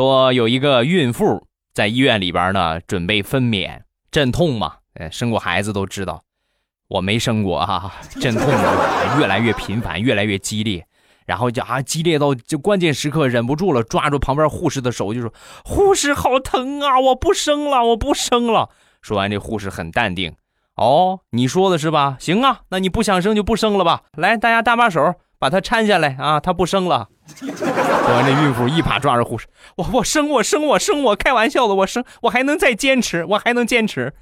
说有一个孕妇在医院里边呢，准备分娩，阵痛嘛，呃，生过孩子都知道，我没生过啊，阵 痛越来越频繁，越来越激烈，然后就啊，激烈到就关键时刻忍不住了，抓住旁边护士的手就说：“护士好疼啊，我不生了，我不生了。”说完，这护士很淡定，哦，你说的是吧？行啊，那你不想生就不生了吧。来，大家搭把手，把他搀下来啊，他不生了。说完，这孕妇一把抓着护士，我我生我生我生我，开玩笑的，我生我还能再坚持，我还能坚持。